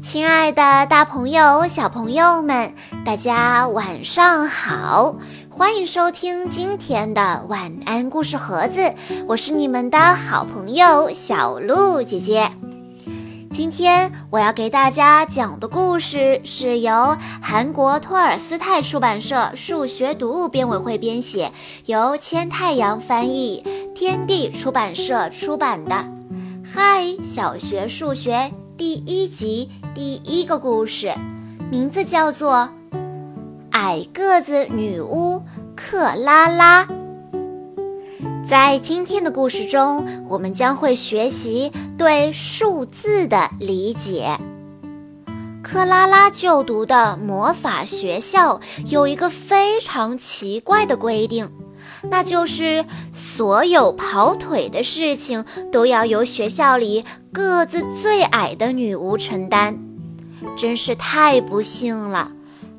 亲爱的，大朋友、小朋友们，大家晚上好！欢迎收听今天的晚安故事盒子，我是你们的好朋友小鹿姐姐。今天我要给大家讲的故事是由韩国托尔斯泰出版社数学读物编委会编写，由千太阳翻译，天地出版社出版的。嗨，小学数学。第一集第一个故事，名字叫做《矮个子女巫克拉拉》。在今天的故事中，我们将会学习对数字的理解。克拉拉就读的魔法学校有一个非常奇怪的规定。那就是所有跑腿的事情都要由学校里个子最矮的女巫承担，真是太不幸了。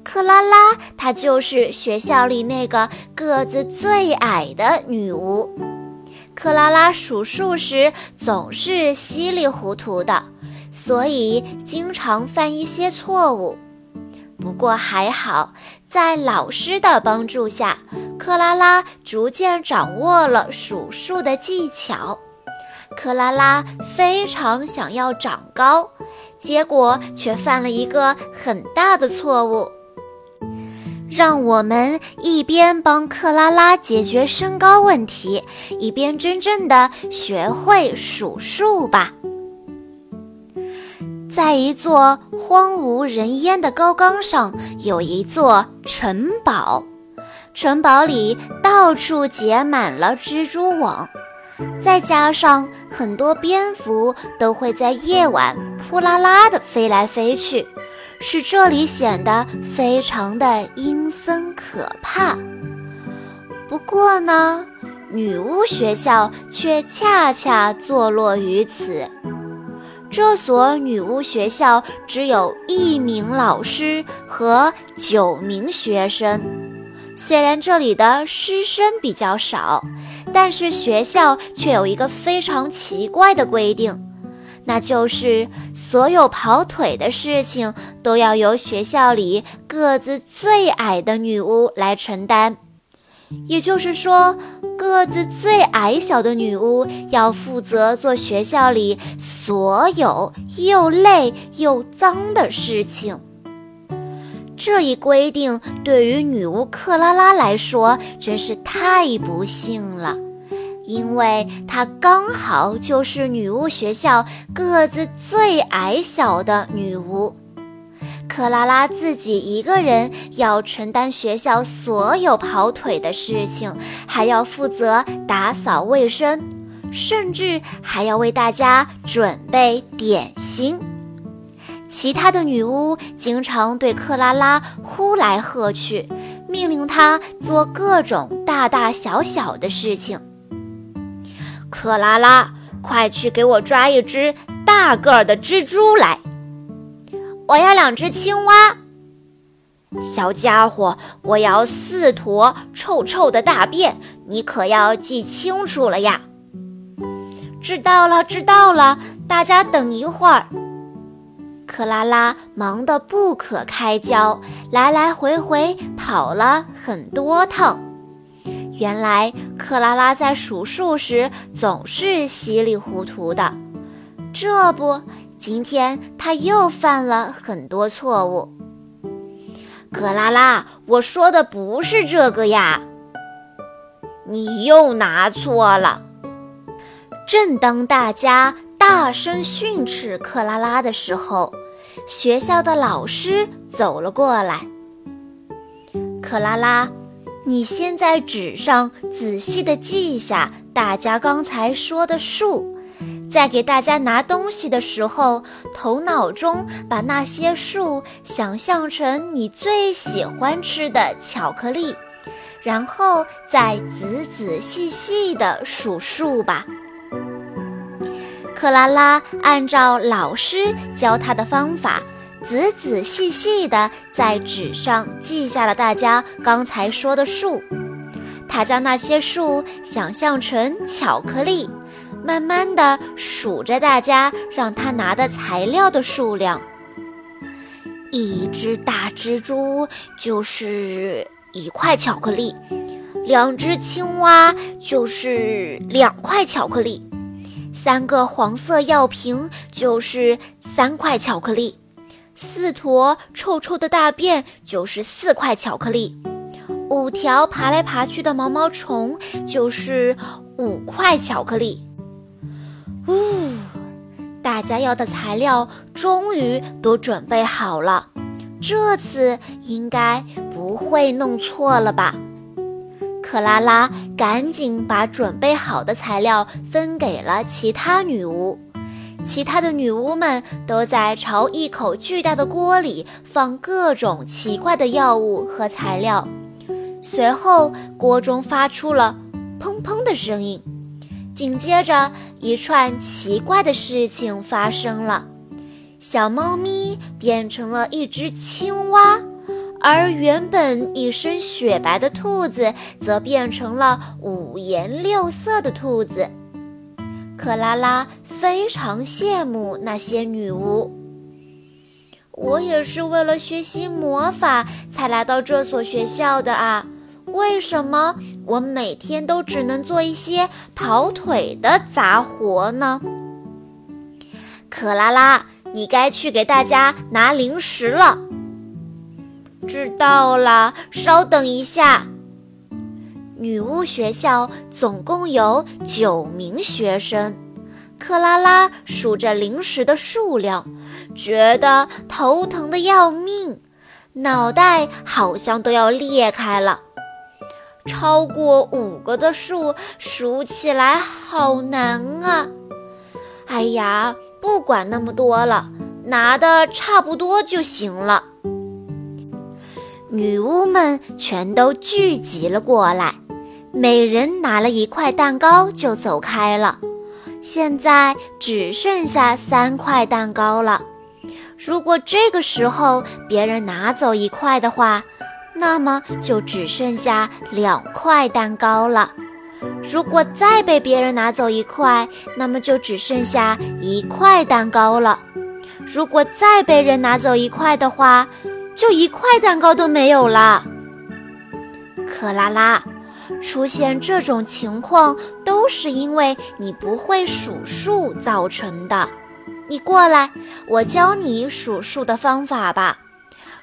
克拉拉她就是学校里那个个子最矮的女巫。克拉拉数数时总是稀里糊涂的，所以经常犯一些错误。不过还好，在老师的帮助下。克拉拉逐渐掌握了数数的技巧。克拉拉非常想要长高，结果却犯了一个很大的错误。让我们一边帮克拉拉解决身高问题，一边真正的学会数数吧。在一座荒无人烟的高岗上，有一座城堡。城堡里到处结满了蜘蛛网，再加上很多蝙蝠都会在夜晚扑啦啦地飞来飞去，使这里显得非常的阴森可怕。不过呢，女巫学校却恰恰坐落于此。这所女巫学校只有一名老师和九名学生。虽然这里的师生比较少，但是学校却有一个非常奇怪的规定，那就是所有跑腿的事情都要由学校里个子最矮的女巫来承担。也就是说，个子最矮小的女巫要负责做学校里所有又累又脏的事情。这一规定对于女巫克拉拉来说真是太不幸了，因为她刚好就是女巫学校个子最矮小的女巫。克拉拉自己一个人要承担学校所有跑腿的事情，还要负责打扫卫生，甚至还要为大家准备点心。其他的女巫经常对克拉拉呼来喝去，命令她做各种大大小小的事情。克拉拉，快去给我抓一只大个儿的蜘蛛来！我要两只青蛙。小家伙，我要四坨臭臭的大便，你可要记清楚了呀！知道了，知道了，大家等一会儿。克拉拉忙得不可开交，来来回回跑了很多趟。原来克拉拉在数数时总是稀里糊涂的，这不，今天他又犯了很多错误。克拉拉，我说的不是这个呀，你又拿错了。正当大家大声训斥克拉拉的时候，学校的老师走了过来。克拉拉，你先在纸上仔细地记下大家刚才说的数，在给大家拿东西的时候，头脑中把那些数想象成你最喜欢吃的巧克力，然后再仔仔细细地数数吧。克拉拉按照老师教她的方法，仔仔细细地在纸上记下了大家刚才说的数。她将那些数想象成巧克力，慢慢地数着大家让她拿的材料的数量。一只大蜘蛛就是一块巧克力，两只青蛙就是两块巧克力，三个黄色药瓶就是三块巧克力，四坨臭臭的大便就是四块巧克力，五条爬来爬去的毛毛虫就是五块巧克力。呜。大家要的材料终于都准备好了，这次应该不会弄错了吧？克拉拉赶紧把准备好的材料分给了其他女巫，其他的女巫们都在朝一口巨大的锅里放各种奇怪的药物和材料，随后锅中发出了砰砰的声音。紧接着，一串奇怪的事情发生了：小猫咪变成了一只青蛙，而原本一身雪白的兔子则变成了五颜六色的兔子。克拉拉非常羡慕那些女巫。我也是为了学习魔法才来到这所学校的啊。为什么我每天都只能做一些跑腿的杂活呢？克拉拉，你该去给大家拿零食了。知道了，稍等一下。女巫学校总共有九名学生，克拉拉数着零食的数量，觉得头疼的要命，脑袋好像都要裂开了。超过五个的数数起来好难啊！哎呀，不管那么多了，拿的差不多就行了。女巫们全都聚集了过来，每人拿了一块蛋糕就走开了。现在只剩下三块蛋糕了。如果这个时候别人拿走一块的话，那么就只剩下两块蛋糕了。如果再被别人拿走一块，那么就只剩下一块蛋糕了。如果再被人拿走一块的话，就一块蛋糕都没有了。克拉拉，出现这种情况都是因为你不会数数造成的。你过来，我教你数数的方法吧。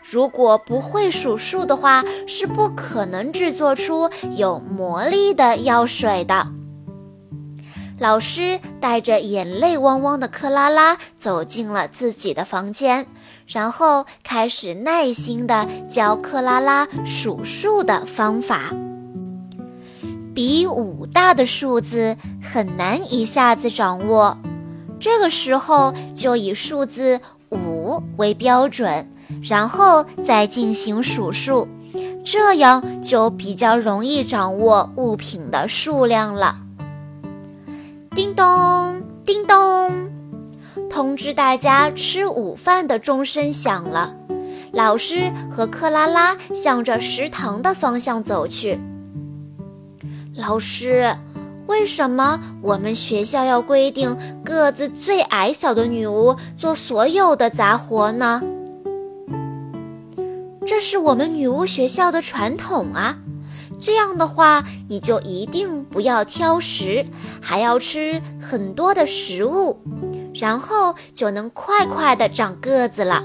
如果不会数数的话，是不可能制作出有魔力的药水的。老师带着眼泪汪汪的克拉拉走进了自己的房间，然后开始耐心地教克拉拉数数的方法。比五大的数字很难一下子掌握，这个时候就以数字五为标准。然后再进行数数，这样就比较容易掌握物品的数量了。叮咚，叮咚，通知大家吃午饭的钟声响了。老师和克拉拉向着食堂的方向走去。老师，为什么我们学校要规定个子最矮小的女巫做所有的杂活呢？这是我们女巫学校的传统啊！这样的话，你就一定不要挑食，还要吃很多的食物，然后就能快快的长个子了。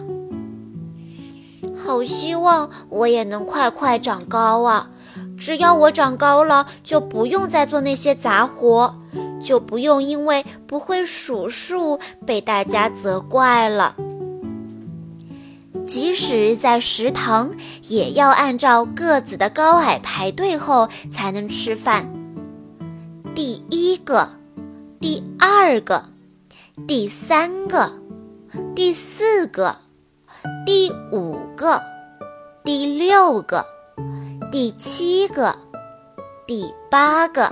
好希望我也能快快长高啊！只要我长高了，就不用再做那些杂活，就不用因为不会数数被大家责怪了。即使在食堂，也要按照个子的高矮排队后才能吃饭。第一个，第二个，第三个，第四个，第五个，第六个，第七个，第八个，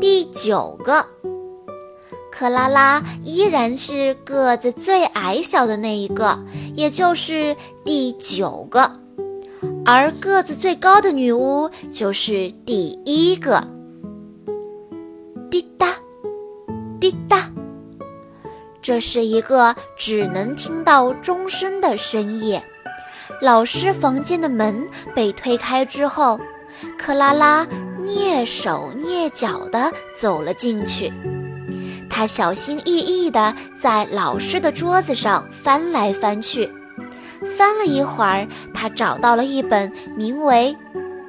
第九个。克拉拉依然是个子最矮小的那一个，也就是第九个，而个子最高的女巫就是第一个。这是一个只能听到钟声的深夜。老师房间的门被推开之后，克拉拉蹑手蹑脚地走了进去。她小心翼翼地在老师的桌子上翻来翻去，翻了一会儿，她找到了一本名为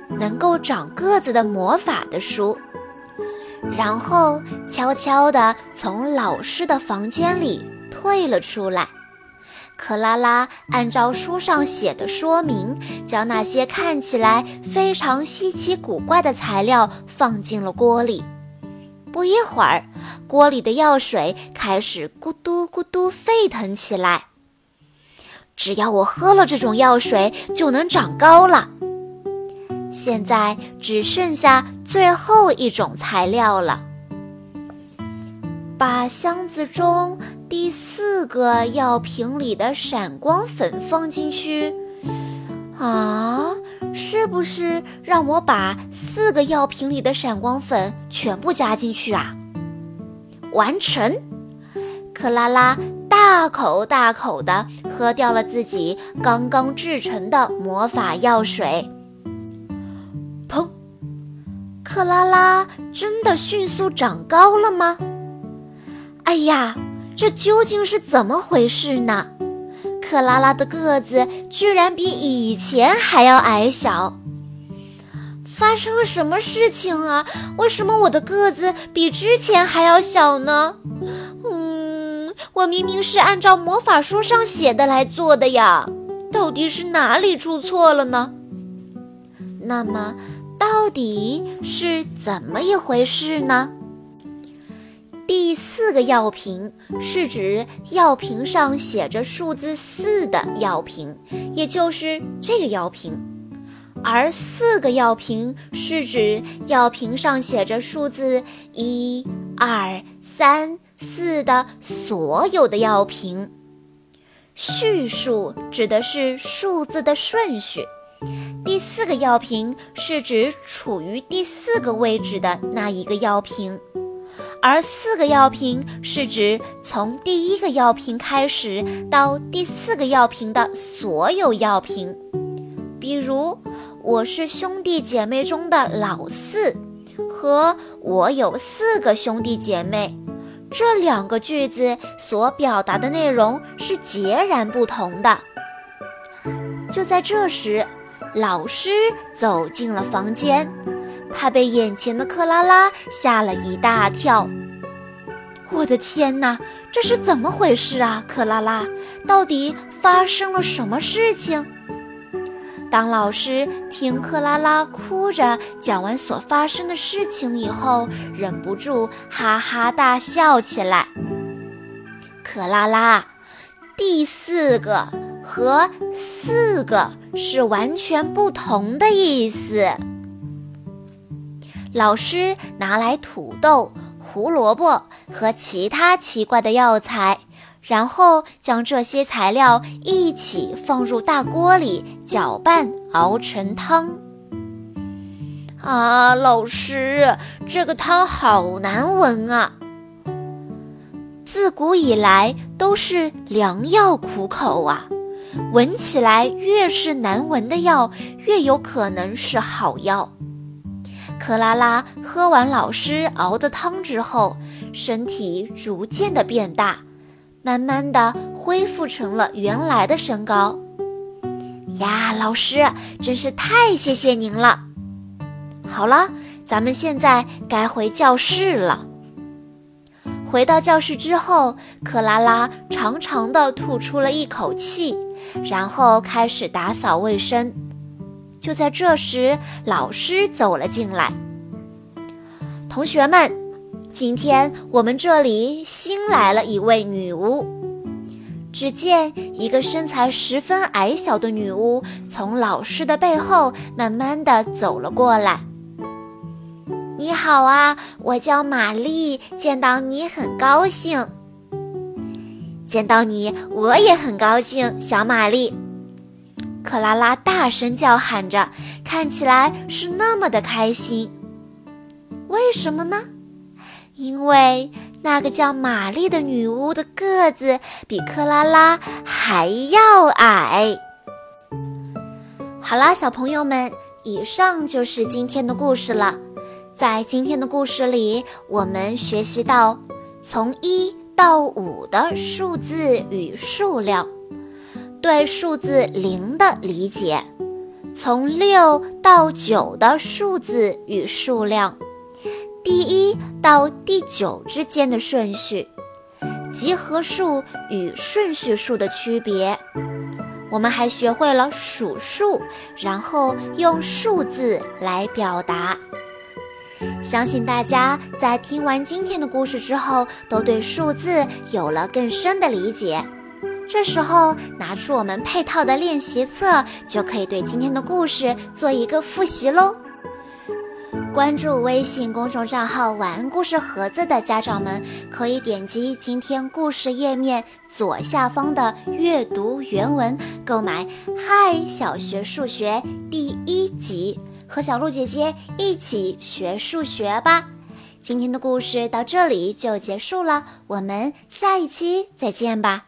《能够长个子的魔法》的书，然后悄悄地从老师的房间里退了出来。克拉拉按照书上写的说明，将那些看起来非常稀奇古怪的材料放进了锅里。不一会儿，锅里的药水开始咕嘟咕嘟沸腾起来。只要我喝了这种药水，就能长高了。现在只剩下最后一种材料了。把箱子中第四个药瓶里的闪光粉放进去，啊，是不是让我把四个药瓶里的闪光粉全部加进去啊？完成！克拉拉大口大口地喝掉了自己刚刚制成的魔法药水。砰！克拉拉真的迅速长高了吗？哎呀，这究竟是怎么回事呢？克拉拉的个子居然比以前还要矮小，发生了什么事情啊？为什么我的个子比之前还要小呢？嗯，我明明是按照魔法书上写的来做的呀，到底是哪里出错了呢？那么，到底是怎么一回事呢？第四个药瓶是指药瓶上写着数字四的药瓶，也就是这个药瓶；而四个药瓶是指药瓶上写着数字一、二、三、四的所有的药瓶。序数指的是数字的顺序，第四个药瓶是指处于第四个位置的那一个药瓶。而四个药瓶是指从第一个药瓶开始到第四个药瓶的所有药瓶。比如，我是兄弟姐妹中的老四，和我有四个兄弟姐妹，这两个句子所表达的内容是截然不同的。就在这时，老师走进了房间。他被眼前的克拉拉吓了一大跳。我的天哪，这是怎么回事啊？克拉拉，到底发生了什么事情？当老师听克拉拉哭着讲完所发生的事情以后，忍不住哈哈大笑起来。克拉拉，第四个和四个是完全不同的意思。老师拿来土豆、胡萝卜和其他奇怪的药材，然后将这些材料一起放入大锅里搅拌，熬成汤。啊，老师，这个汤好难闻啊！自古以来都是良药苦口啊，闻起来越是难闻的药，越有可能是好药。克拉拉喝完老师熬的汤之后，身体逐渐的变大，慢慢的恢复成了原来的身高。呀，老师真是太谢谢您了！好了，咱们现在该回教室了。回到教室之后，克拉拉长长的吐出了一口气，然后开始打扫卫生。就在这时，老师走了进来。同学们，今天我们这里新来了一位女巫。只见一个身材十分矮小的女巫从老师的背后慢慢的走了过来。你好啊，我叫玛丽，见到你很高兴。见到你我也很高兴，小玛丽。克拉拉大声叫喊着，看起来是那么的开心。为什么呢？因为那个叫玛丽的女巫的个子比克拉拉还要矮。好啦，小朋友们，以上就是今天的故事了。在今天的故事里，我们学习到从一到五的数字与数量，对数字零的理解；从六到九的数字与数量。第一到第九之间的顺序，集合数与顺序数的区别。我们还学会了数数，然后用数字来表达。相信大家在听完今天的故事之后，都对数字有了更深的理解。这时候拿出我们配套的练习册，就可以对今天的故事做一个复习喽。关注微信公众账号“晚安故事盒子”的家长们，可以点击今天故事页面左下方的阅读原文，购买《嗨小学数学》第一集，和小鹿姐姐一起学数学吧。今天的故事到这里就结束了，我们下一期再见吧。